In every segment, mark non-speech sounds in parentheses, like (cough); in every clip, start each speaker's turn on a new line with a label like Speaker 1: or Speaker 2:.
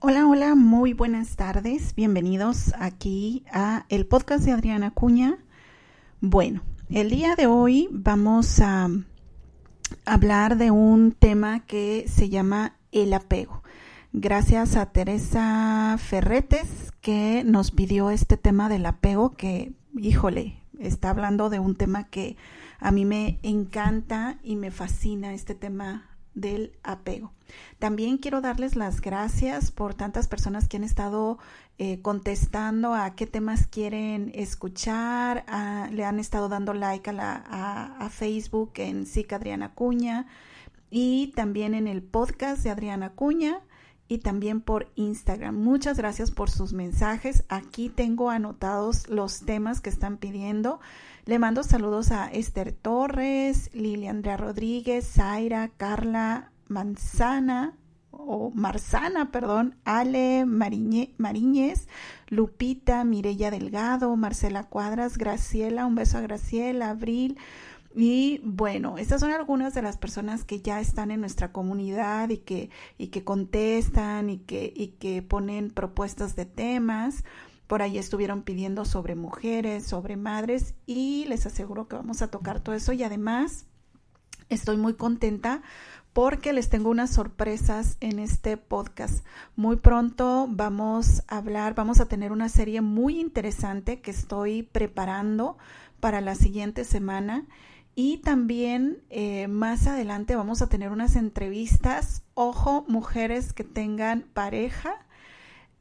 Speaker 1: Hola, hola, muy buenas tardes. Bienvenidos aquí a el podcast de Adriana Cuña. Bueno, el día de hoy vamos a hablar de un tema que se llama el apego. Gracias a Teresa Ferretes que nos pidió este tema del apego que, híjole, está hablando de un tema que a mí me encanta y me fascina este tema del apego. También quiero darles las gracias por tantas personas que han estado eh, contestando a qué temas quieren escuchar, le han estado dando like a, la, a, Facebook en SIC Adriana Cuña y también en el podcast de Adriana Cuña y también por Instagram. Muchas gracias por sus mensajes. Aquí tengo anotados los temas que están pidiendo. Le mando saludos a Esther Torres, Lilia Andrea Rodríguez, Zaira, Carla Manzana o Marzana, perdón, Ale Mariñez, Lupita, Mirella Delgado, Marcela Cuadras, Graciela, un beso a Graciela, Abril. Y bueno, estas son algunas de las personas que ya están en nuestra comunidad y que, y que contestan y que, y que ponen propuestas de temas. Por ahí estuvieron pidiendo sobre mujeres, sobre madres y les aseguro que vamos a tocar todo eso y además estoy muy contenta porque les tengo unas sorpresas en este podcast. Muy pronto vamos a hablar, vamos a tener una serie muy interesante que estoy preparando para la siguiente semana. Y también eh, más adelante vamos a tener unas entrevistas, ojo, mujeres que tengan pareja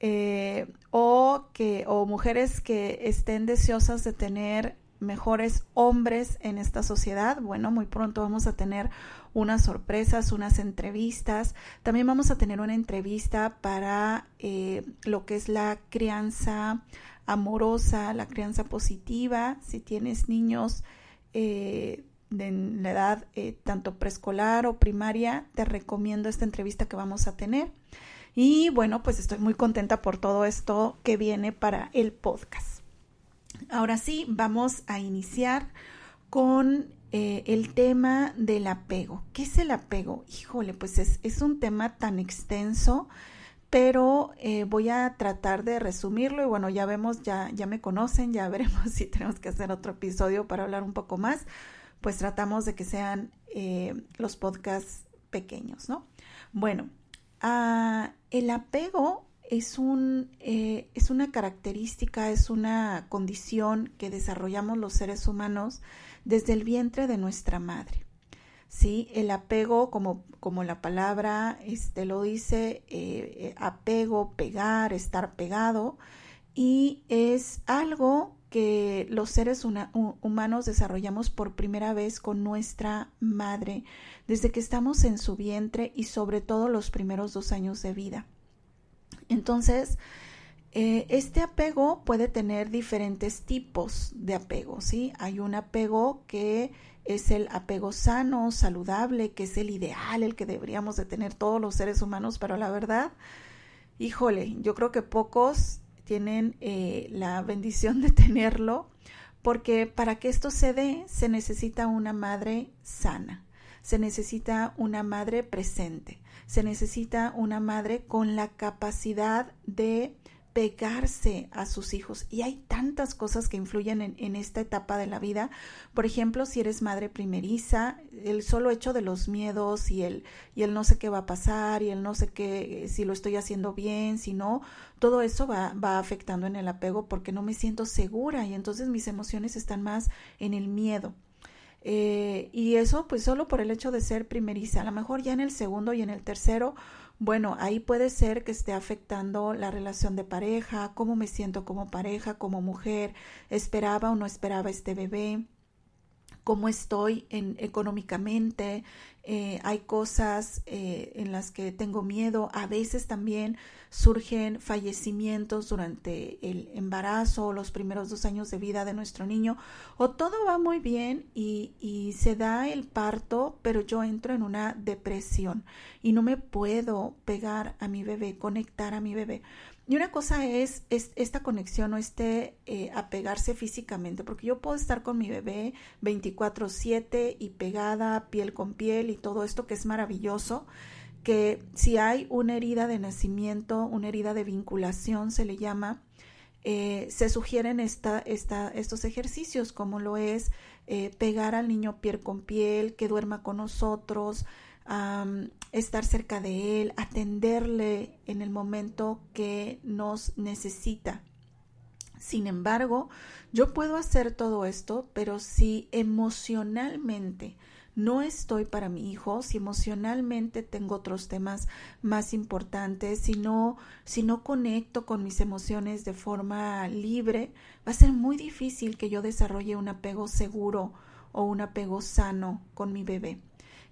Speaker 1: eh, o, que, o mujeres que estén deseosas de tener mejores hombres en esta sociedad. Bueno, muy pronto vamos a tener unas sorpresas, unas entrevistas. También vamos a tener una entrevista para eh, lo que es la crianza amorosa, la crianza positiva. Si tienes niños eh, de la edad tanto preescolar o primaria, te recomiendo esta entrevista que vamos a tener. Y bueno, pues estoy muy contenta por todo esto que viene para el podcast. Ahora sí, vamos a iniciar con eh, el tema del apego. ¿Qué es el apego? Híjole, pues es, un tema tan extenso, pero eh, voy a tratar de resumirlo y bueno, ya vemos, ya, ya me conocen, ya (laughs) veremos si tenemos que hacer otro episodio para hablar un poco más, pues tratamos de que sean eh, los podcasts pequeños, ¿no? Bueno, Ah, el apego es, un, eh, es una característica, es una condición que desarrollamos los seres humanos desde el vientre de nuestra madre. ¿Sí? El apego, como, como la palabra este, lo dice, eh, eh, apego, pegar, estar pegado, y es algo que los seres humanos desarrollamos por primera vez con nuestra madre, desde que estamos en su vientre y sobre todo los primeros dos años de vida. Entonces, eh, este apego puede tener diferentes tipos de apego, ¿sí? Hay un apego que es el apego sano, saludable, que es el ideal, el que deberíamos de tener todos los seres humanos, pero la verdad, híjole, yo creo que pocos tienen eh, la bendición de tenerlo, porque para que esto se dé se necesita una madre sana, se necesita una madre presente, se necesita una madre con la capacidad de pegarse a sus hijos. Y hay tantas cosas que influyen en, esta etapa de la vida. Por ejemplo, si eres madre primeriza, el solo hecho de los miedos y el, y el no sé qué va a pasar y el no sé qué, si lo estoy haciendo bien, si no, todo eso va, va afectando en el apego porque no me siento segura y entonces mis emociones están más en el miedo. Eh, y eso pues solo por el hecho de ser primeriza. A lo mejor ya en el segundo y en el tercero bueno, ahí puede ser que esté afectando la relación de pareja, cómo me siento como pareja, como mujer, esperaba o no esperaba este bebé, cómo estoy en, económicamente, eh, hay cosas eh, en las que tengo miedo, a veces también surgen fallecimientos durante el embarazo o los primeros dos años de vida de nuestro niño, o todo va muy bien y, y se da el parto, pero yo entro en una depresión y no me puedo pegar a mi bebé, conectar a mi bebé. Y una cosa es, esta conexión o este eh, apegarse físicamente, porque yo puedo estar con mi bebé 24/7 y pegada piel con piel y todo esto que es maravilloso, que si hay una herida de nacimiento, una herida de vinculación se le llama, eh, se sugieren esta, esta, estos ejercicios como lo es eh, pegar al niño piel con piel, que duerma con nosotros, estar cerca de Él, atenderle en el momento que nos necesita. Sin embargo, yo puedo hacer todo esto, pero si emocionalmente no estoy para mi hijo, si emocionalmente tengo otros temas más importantes, si no, si no conecto con mis emociones de forma libre, va a ser muy difícil que yo desarrolle un apego seguro o un apego sano con mi bebé.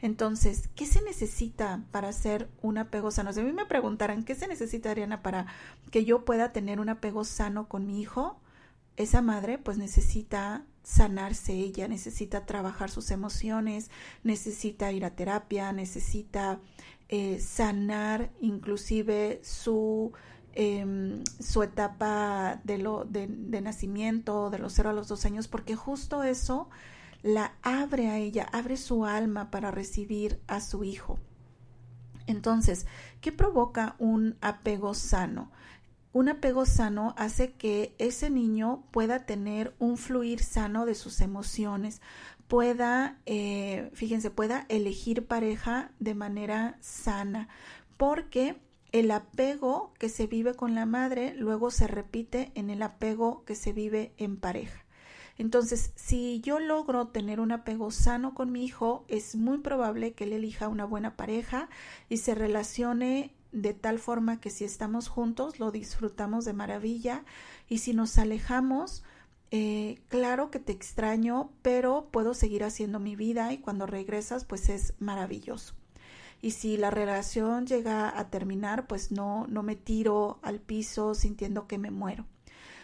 Speaker 1: Entonces, ¿qué se necesita para hacer un apego sano? Si a mí me preguntaran, ¿qué se necesita, Ariana, para que yo pueda tener un apego sano con mi hijo? Esa madre pues necesita sanarse ella, necesita trabajar sus emociones, necesita ir a terapia, necesita eh, sanar inclusive su, em, su etapa de, lo, de, de nacimiento, de los cero a los dos años, porque justo eso la abre a ella, abre su alma para recibir a su hijo. Entonces, ¿qué provoca un apego sano? Un apego sano hace que ese niño pueda tener un fluir sano de sus emociones, pueda, eh, fíjense, pueda elegir pareja de manera sana, porque el apego que se vive con la madre luego se repite en el apego que se vive en pareja. Entonces, si yo logro tener un apego sano con mi hijo, es muy probable que él elija una buena pareja y se relacione de tal forma que si estamos juntos lo disfrutamos de maravilla y si nos alejamos, eh, claro que te extraño, pero puedo seguir haciendo mi vida y cuando regresas pues es maravilloso. Y si la relación llega a terminar, pues no, no me tiro al piso sintiendo que me muero.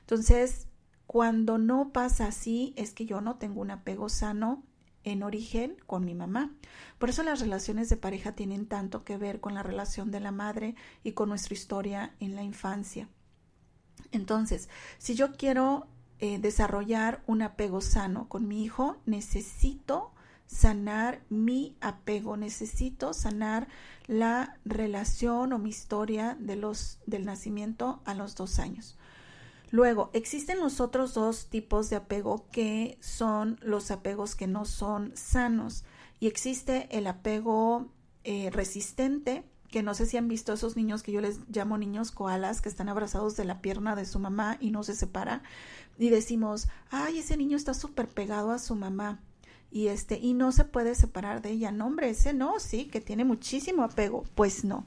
Speaker 1: Entonces, cuando no pasa así es que yo no tengo un apego sano en origen con mi mamá. Por eso las relaciones de pareja tienen tanto que ver con la relación de la madre y con nuestra historia en la infancia. Entonces, si yo quiero eh, desarrollar un apego sano con mi hijo, necesito sanar mi apego, necesito sanar la relación o mi historia de los, del nacimiento a los dos años. Luego, existen los otros dos tipos de apego que son los apegos que no son sanos. Y existe el apego eh, resistente, que no sé si han visto esos niños que yo les llamo niños koalas, que están abrazados de la pierna de su mamá y no se separa. Y decimos, ay, ese niño está súper pegado a su mamá. Y este, y no se puede separar de ella. No, hombre, ese no, sí, que tiene muchísimo apego. Pues no.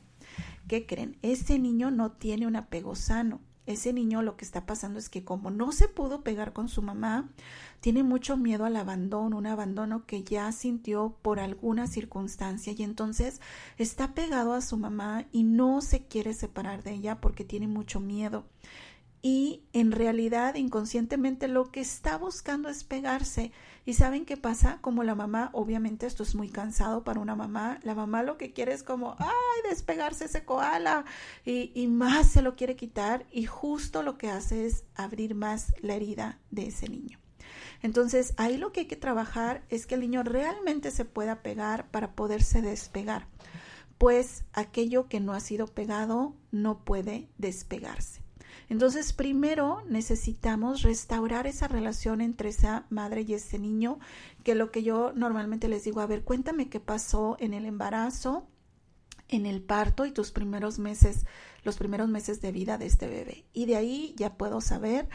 Speaker 1: ¿Qué creen? Ese niño no tiene un apego sano ese niño lo que está pasando es que como no se pudo pegar con su mamá, tiene mucho miedo al abandono, un abandono que ya sintió por alguna circunstancia y entonces está pegado a su mamá y no se quiere separar de ella porque tiene mucho miedo. Y en realidad inconscientemente lo que está buscando es pegarse ¿Y saben qué pasa? Como la mamá, obviamente esto es muy cansado para una mamá, la mamá lo que quiere es como, ay, despegarse ese koala y, y más se lo quiere quitar y justo lo que hace es abrir más la herida de ese niño. Entonces, ahí lo que hay que trabajar es que el niño realmente se pueda pegar para poderse despegar, pues aquello que no ha sido pegado no puede despegarse. Entonces, primero necesitamos restaurar esa relación entre esa madre y ese niño, que lo que yo normalmente les digo, a ver, cuéntame qué pasó en el embarazo, en el parto y tus primeros meses, los primeros meses de vida de este bebé. Y de ahí ya puedo saber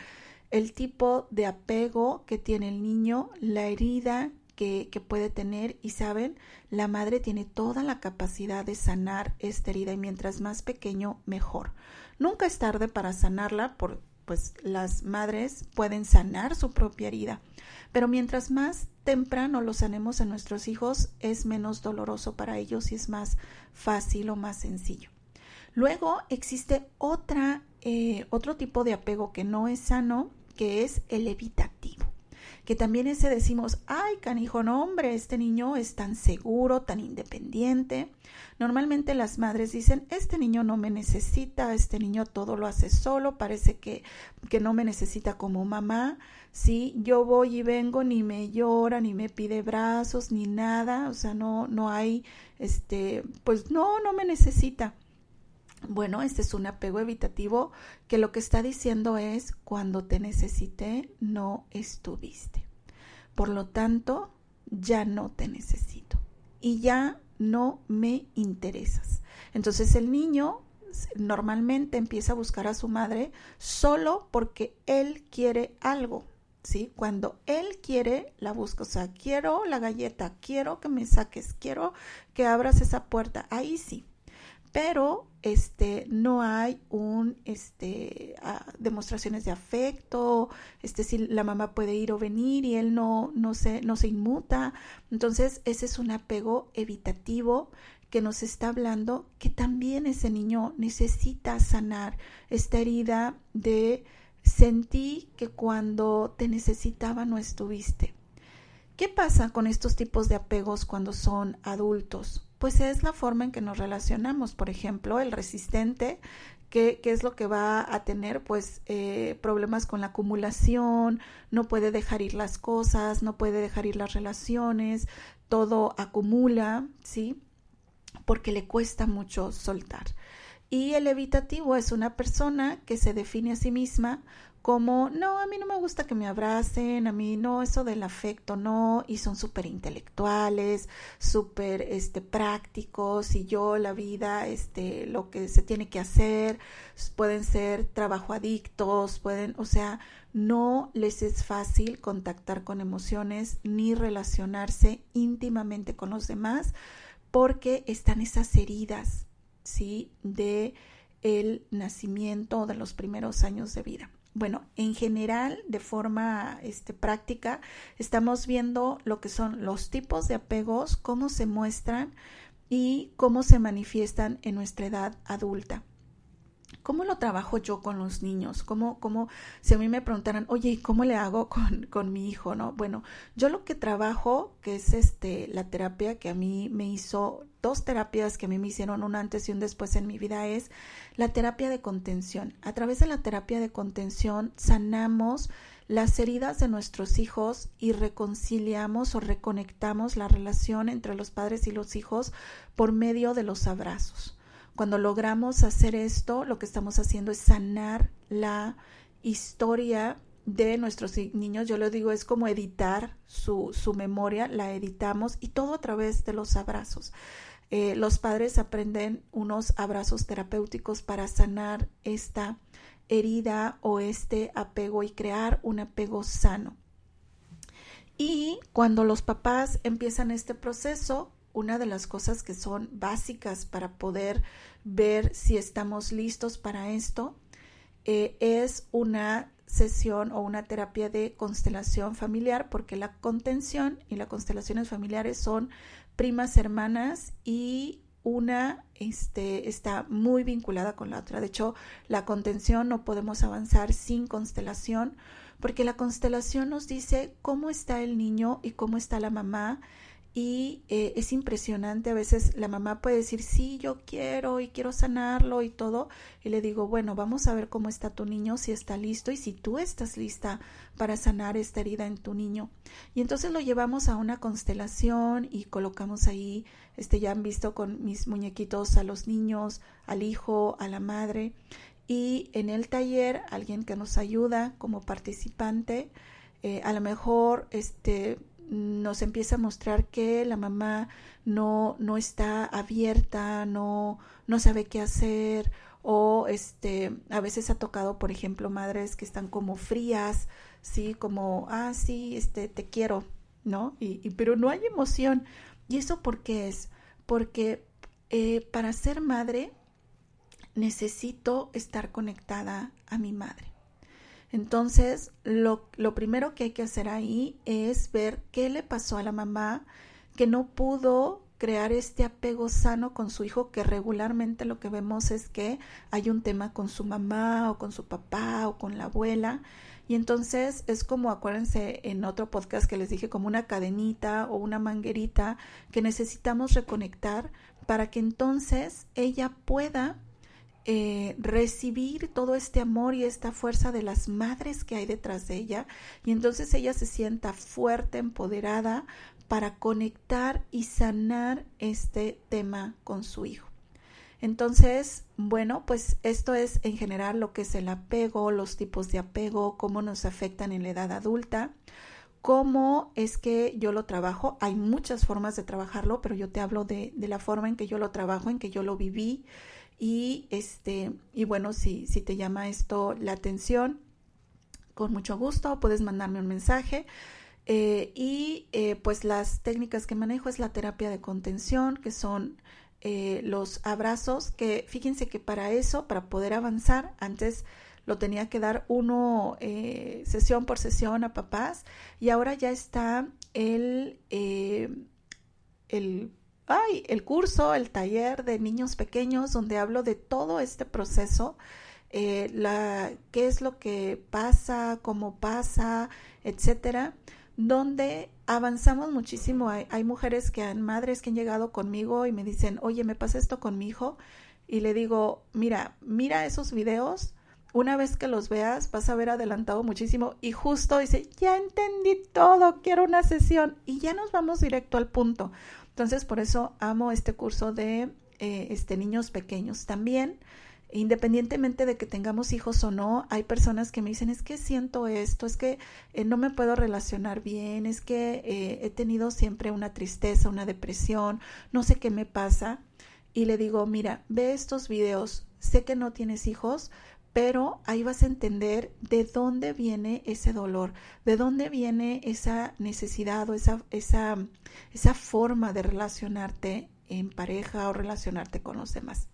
Speaker 1: el tipo de apego que tiene el niño, la herida que, puede tener y saben, la madre tiene toda la capacidad de sanar esta herida y mientras más pequeño, mejor. Nunca es tarde para sanarla, por, pues las madres pueden sanar su propia herida, pero mientras más temprano lo sanemos a nuestros hijos, es menos doloroso para ellos y es más fácil o más sencillo. Luego existe otra, eh, otro tipo de apego que no es sano, que es el evitativo que también ese decimos, ay, canijo, no, hombre, este niño es tan seguro, tan independiente. Normalmente las madres dicen, este niño no me necesita, este niño todo lo hace solo, parece que, que no me necesita como mamá. Sí, yo voy y vengo, ni me llora, ni me pide brazos, ni nada, o sea, no, no hay, este, pues no, no me necesita. Bueno, este es un apego evitativo que lo que está diciendo es cuando te necesité no estuviste. Por lo tanto, ya no te necesito y ya no me interesas. Entonces el niño normalmente empieza a buscar a su madre solo porque él quiere algo, ¿sí? Cuando él quiere, la busca. O sea, quiero la galleta, quiero que me saques, quiero que abras esa puerta. Ahí sí pero este no hay un este demostraciones de afecto este si la mamá puede ir o venir y él no no se no se inmuta entonces ese es un apego evitativo que nos está hablando que también ese niño necesita sanar esta herida de sentí que cuando te necesitaba no estuviste ¿Qué pasa con estos tipos de apegos cuando son adultos? Pues es la forma en que nos relacionamos. Por ejemplo, el resistente, que, es lo que va a tener pues eh, problemas con la acumulación, no puede dejar ir las cosas, no puede dejar ir las relaciones, todo acumula, ¿sí? Porque le cuesta mucho soltar. Y el evitativo es una persona que se define a sí misma como, no, a mí no me gusta que me abracen, a mí no, eso del afecto no, y son súper intelectuales, súper este, prácticos, y yo la vida, este, lo que se tiene que hacer, pueden ser trabajo adictos, pueden, o sea, no les es fácil contactar con emociones ni relacionarse íntimamente con los demás porque están esas heridas, ¿sí? De el nacimiento de los primeros años de vida. Bueno, en general, de forma este, práctica, estamos viendo lo que son los tipos de apegos, cómo se muestran y cómo se manifiestan en nuestra edad adulta. ¿Cómo lo trabajo yo con los niños? ¿Cómo, cómo, si a mí me preguntaran, oye, ¿cómo le hago con, con mi hijo? No, bueno, yo lo que trabajo, que es este, la terapia que a mí me hizo, dos terapias que a mí me hicieron un antes y un después en mi vida, es la terapia de contención. A través de la terapia de contención sanamos las heridas de nuestros hijos y reconciliamos o reconectamos la relación entre los padres y los hijos por medio de los abrazos. Cuando logramos hacer esto, lo que estamos haciendo es sanar la historia de nuestros niños. Yo lo digo, es como editar su, su memoria, la editamos y todo a través de los abrazos. Eh, los padres aprenden unos abrazos terapéuticos para sanar esta herida o este apego y crear un apego sano. Y cuando los papás empiezan este proceso, una de las cosas que son básicas para poder ver si estamos listos para esto eh, es una sesión o una terapia de constelación familiar porque la contención y las constelaciones familiares son primas hermanas y una este, está muy vinculada con la otra. De hecho, la contención no podemos avanzar sin constelación porque la constelación nos dice cómo está el niño y cómo está la mamá y eh, es impresionante, a veces la mamá puede decir, sí, yo quiero y quiero sanarlo y todo, y le digo, bueno, vamos a ver cómo está tu niño, si está listo y si tú estás lista para sanar esta herida en tu niño. Y entonces lo llevamos a una constelación y colocamos ahí, este, ya han visto con mis muñequitos a los niños, al hijo, a la madre, y en el taller alguien que nos ayuda como participante, eh, a lo mejor, este, nos empieza a mostrar que la mamá no, no está abierta, no, no sabe qué hacer, o este, a veces ha tocado, por ejemplo, madres que están como frías, sí, como, ah, sí, este, te quiero, ¿no? Y, pero no hay emoción. ¿Y eso por qué es? Porque eh, para ser madre necesito estar conectada a mi madre. Entonces, lo, lo, primero que hay que hacer ahí es ver qué le pasó a la mamá que no pudo crear este apego sano con su hijo, que regularmente lo que vemos es que hay un tema con su mamá o con su papá o con la abuela. Y entonces es como, acuérdense en otro podcast que les dije, como una cadenita o una manguerita que necesitamos reconectar para que entonces ella pueda eh, recibir todo este amor y esta fuerza de las madres que hay detrás de ella y entonces ella se sienta fuerte, empoderada para conectar y sanar este tema con su hijo. Entonces, bueno, pues esto es en general lo que es el apego, los tipos de apego, cómo nos afectan en la edad adulta, cómo es que yo lo trabajo. Hay muchas formas de trabajarlo, pero yo te hablo de, de la forma en que yo lo trabajo, en que yo lo viví, y este, y bueno, si, si te llama esto la atención, con mucho gusto puedes mandarme un mensaje. Eh, y eh, pues las técnicas que manejo es la terapia de contención, que son eh, los abrazos, que fíjense que para eso, para poder avanzar, antes lo tenía que dar uno sesión por sesión a papás y ahora ya está el, el ay, el curso, el taller de niños pequeños donde hablo de todo este proceso, eh, la, qué es lo que pasa, cómo pasa, etcétera, donde avanzamos muchísimo. Hay, hay mujeres que han, madres que han llegado conmigo y me dicen, oye, me pasa esto con mi hijo, y le digo, mira, mira esos videos, una vez que los veas vas a haber adelantado muchísimo y justo dice, ya entendí todo, quiero una sesión y ya nos vamos directo al punto. Entonces, por eso amo este curso de eh, este, niños pequeños. También, independientemente de que tengamos hijos o no, hay personas que me dicen, es que siento esto, es que eh, no me puedo relacionar bien, es que eh, he tenido siempre una tristeza, una depresión, no sé qué me pasa. Y le digo, mira, ve estos videos, sé que no tienes hijos, pero ahí vas a entender de dónde viene ese dolor, de dónde viene esa necesidad o esa, esa, esa forma de relacionarte en pareja o relacionarte con los demás.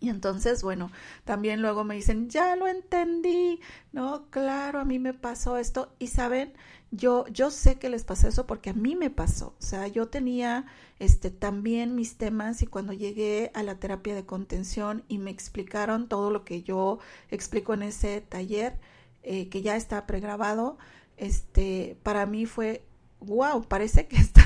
Speaker 1: Y entonces, bueno, también luego me dicen, ya lo entendí, no, claro, a mí me pasó esto. Y saben, yo, yo sé que les pasó eso porque a mí me pasó. O sea, yo tenía este, también mis temas y cuando llegué a la terapia de contención y me explicaron todo lo que yo explico en ese taller, eh, que ya está pregrabado, este, para mí fue, wow, parece que (laughs) está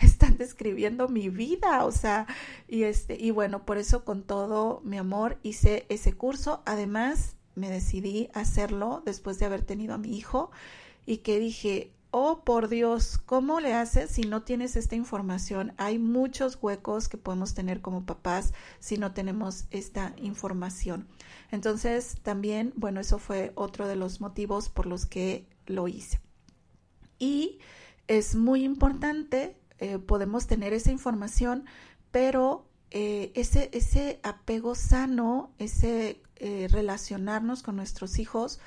Speaker 1: están describiendo mi vida, o sea, y este, y bueno, por eso con todo mi amor hice ese curso. Además, me decidí hacerlo después de haber tenido a mi hijo y que dije, oh por Dios, ¿cómo le haces si no tienes esta información? Hay muchos huecos que podemos tener como papás si no tenemos esta información. Entonces, también, bueno, eso fue otro de los motivos por los que lo hice. Y es muy importante eh, podemos tener esa información, pero eh, ese, ese apego sano, ese eh, relacionarnos con nuestros hijos,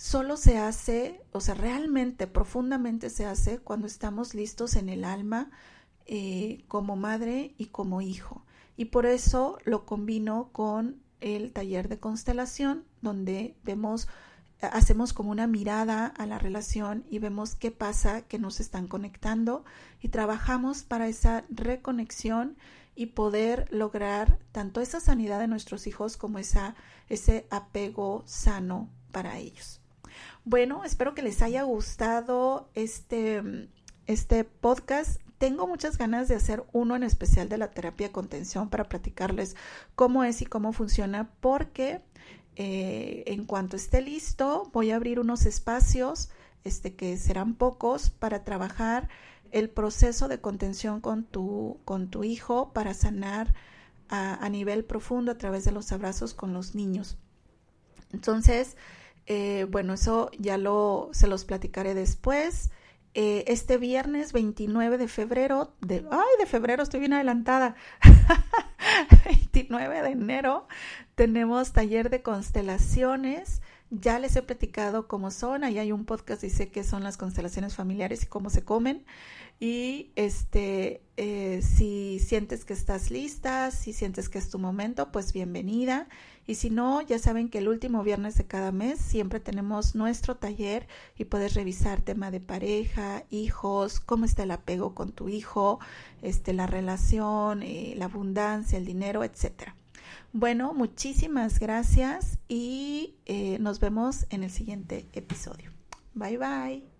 Speaker 1: solo se hace, o sea, realmente, profundamente se hace cuando estamos listos en el alma como madre y como hijo. Y por eso lo combino con el taller de constelación, donde vemos hacemos como una mirada a la relación y vemos qué pasa, que nos están conectando y trabajamos para esa reconexión y poder lograr tanto esa sanidad de nuestros hijos como esa, ese apego sano para ellos. Bueno, espero que les haya gustado este, este podcast. Tengo muchas ganas de hacer uno en especial de la terapia de contención para platicarles cómo es y cómo funciona, porque eh, en cuanto esté listo, voy a abrir unos espacios, este, que serán pocos, para trabajar el proceso de contención con tu, con tu hijo para sanar a, nivel profundo a través de los abrazos con los niños. Entonces, eh, bueno, eso ya lo, se los platicaré después. Eh, este viernes 29 de febrero, de, ay, de febrero estoy bien adelantada, (laughs) 29 de enero, tenemos taller de constelaciones. Ya les he platicado cómo son, ahí hay un podcast, dice qué son las constelaciones familiares y cómo se comen. Y este, eh, si sientes que estás lista, si sientes que es tu momento, pues bienvenida. Y si no, ya saben que el último viernes de cada mes siempre tenemos nuestro taller y puedes revisar tema de pareja, hijos, cómo está el apego con tu hijo, este, la relación, eh, la abundancia, el dinero, etcétera. Bueno, muchísimas gracias y eh, nos vemos en el siguiente episodio. Bye bye.